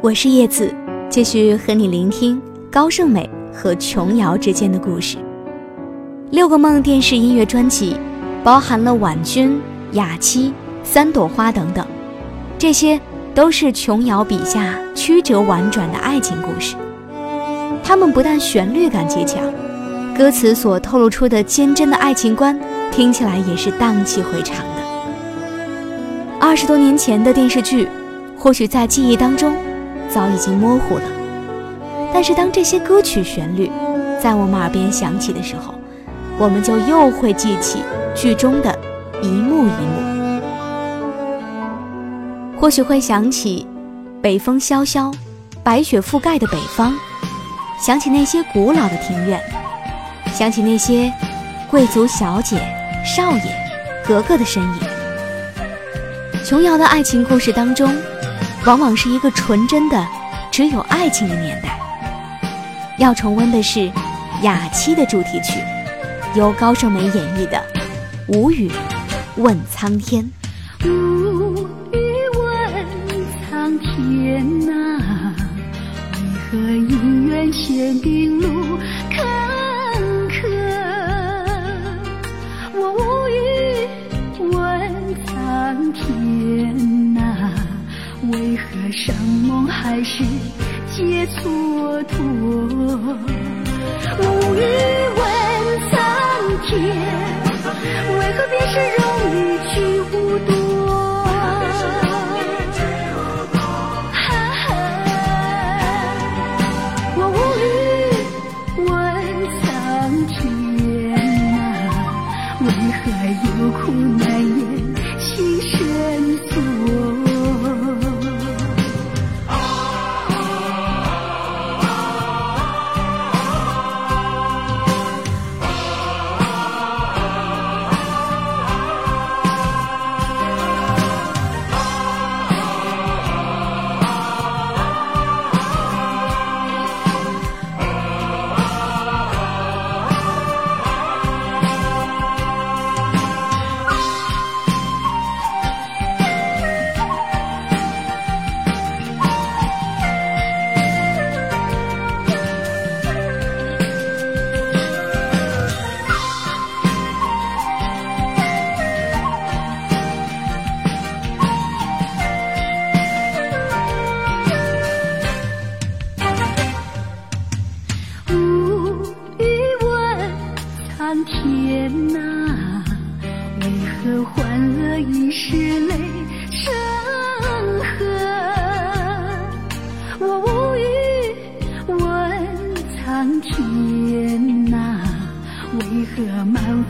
我是叶子，继续和你聆听高胜美和琼瑶之间的故事。六个梦电视音乐专辑包含了婉君、雅妻、三朵花等等，这些都是琼瑶笔下曲折婉转的爱情故事。他们不但旋律感极强，歌词所透露出的坚贞的爱情观，听起来也是荡气回肠的。二十多年前的电视剧，或许在记忆当中。早已经模糊了，但是当这些歌曲旋律在我们耳边响起的时候，我们就又会记起剧中的一幕一幕。或许会想起北风萧萧，白雪覆盖的北方，想起那些古老的庭院，想起那些贵族小姐、少爷、格格的身影。琼瑶的爱情故事当中。往往是一个纯真的、只有爱情的年代。要重温的是《雅妻》的主题曲，由高胜美演绎的《无语问苍天》。无语问苍天呐，为何姻缘限定路为何生梦还是皆蹉跎？无语问苍天，为何便是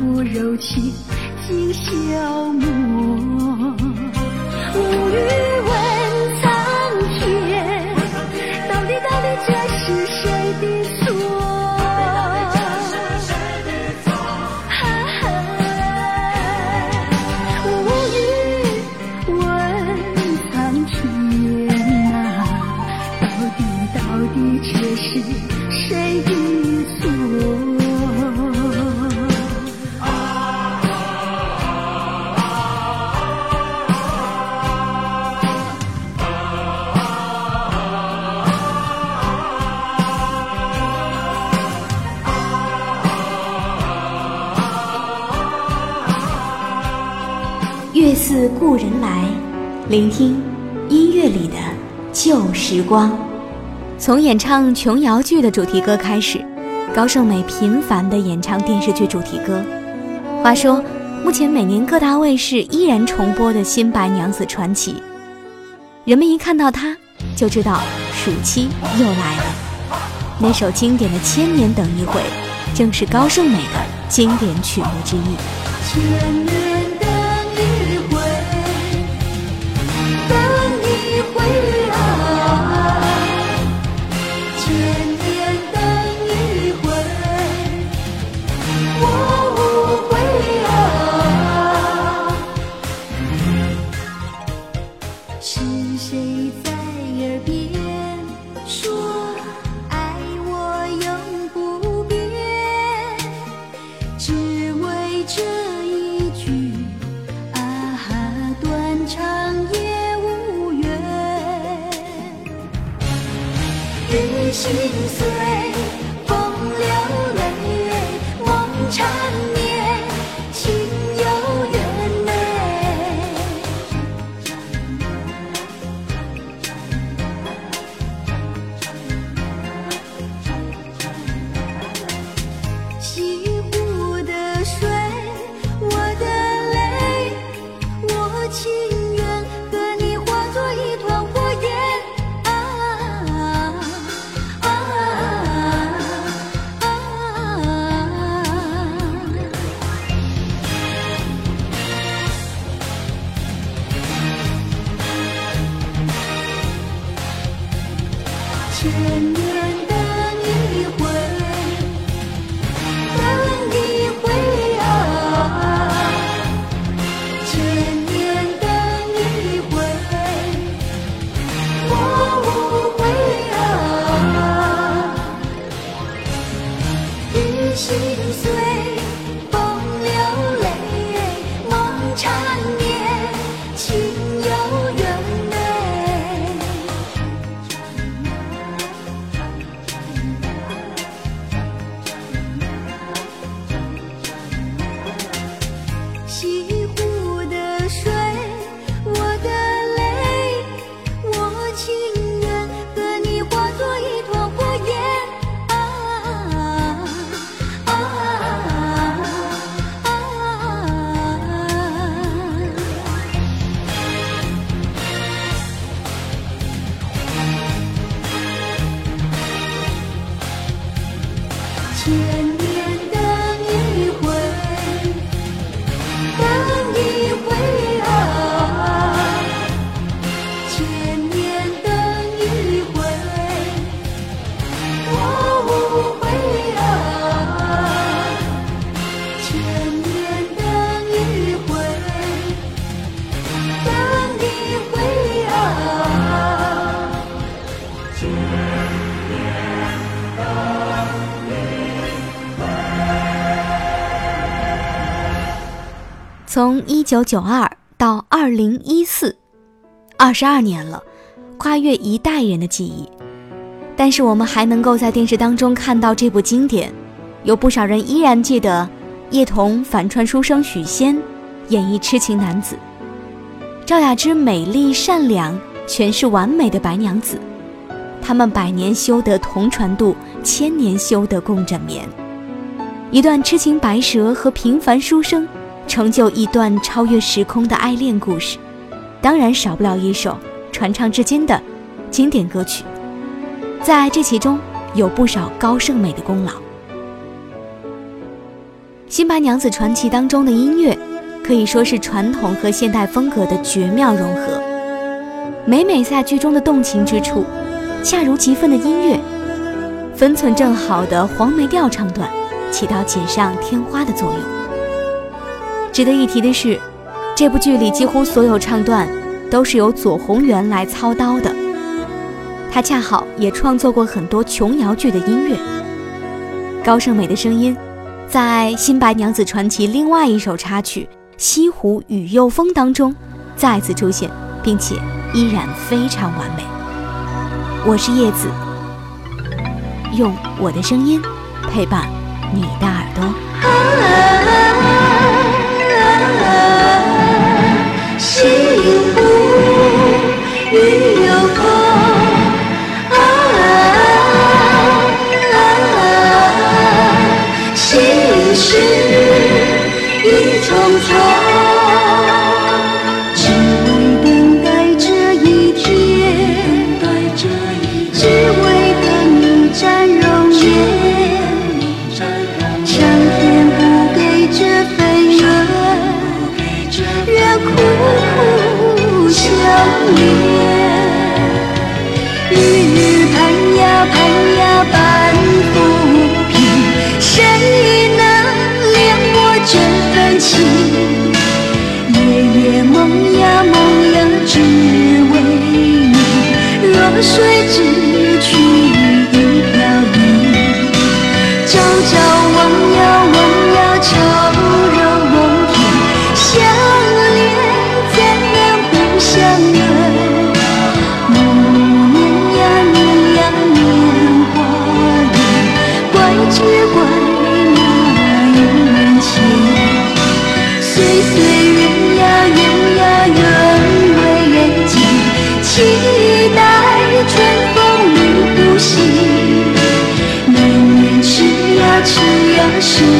柔情尽消磨聆听音乐里的旧时光。从演唱琼瑶剧的主题歌开始，高胜美频繁的演唱电视剧主题歌。话说，目前每年各大卫视依然重播的《新白娘子传奇》，人们一看到它，就知道暑期又来了。那首经典的《千年等一回》，正是高胜美的经典曲目之一。千年。Thank you. 雨心碎，从一九九二到二零一四，二十二年了，跨越一代人的记忆。但是我们还能够在电视当中看到这部经典，有不少人依然记得叶童反串书生许仙，演绎痴情男子；赵雅芝美丽善良，诠释完美的白娘子。他们百年修得同船渡，千年修得共枕眠。一段痴情白蛇和平凡书生。成就一段超越时空的爱恋故事，当然少不了一首传唱至今的经典歌曲。在这其中有不少高胜美的功劳。《新白娘子传奇》当中的音乐可以说是传统和现代风格的绝妙融合，每每在剧中的动情之处，恰如其分的音乐，分寸正好的黄梅调唱段，起到锦上添花的作用。值得一提的是，这部剧里几乎所有唱段都是由左宏元来操刀的。他恰好也创作过很多琼瑶剧的音乐。高胜美的声音，在《新白娘子传奇》另外一首插曲《西湖雨又风》当中再次出现，并且依然非常完美。我是叶子，用我的声音陪伴你的耳朵。西湖雨又你。是。